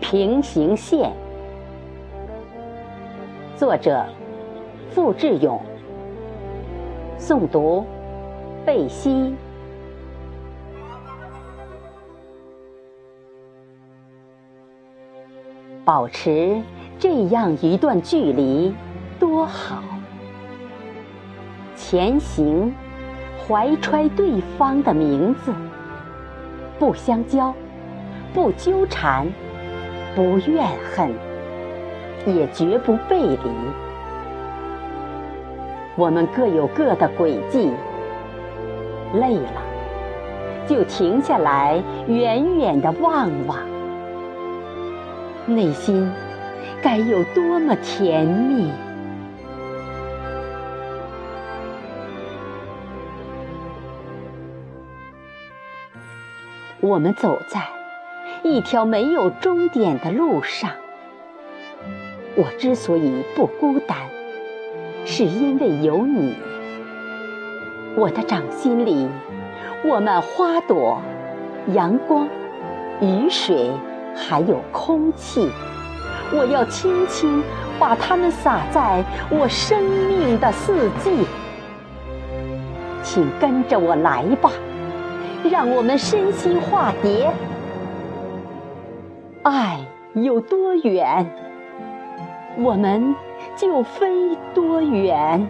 平行线。作者：付志勇。诵读：贝西。保持这样一段距离，多好。前行，怀揣对方的名字，不相交，不纠缠，不怨恨，也绝不背离。我们各有各的轨迹，累了就停下来，远远的望望，内心该有多么甜蜜。我们走在一条没有终点的路上，我之所以不孤单，是因为有你。我的掌心里，握满花朵、阳光、雨水，还有空气。我要轻轻把它们洒在我生命的四季，请跟着我来吧。让我们身心化蝶，爱有多远，我们就飞多远。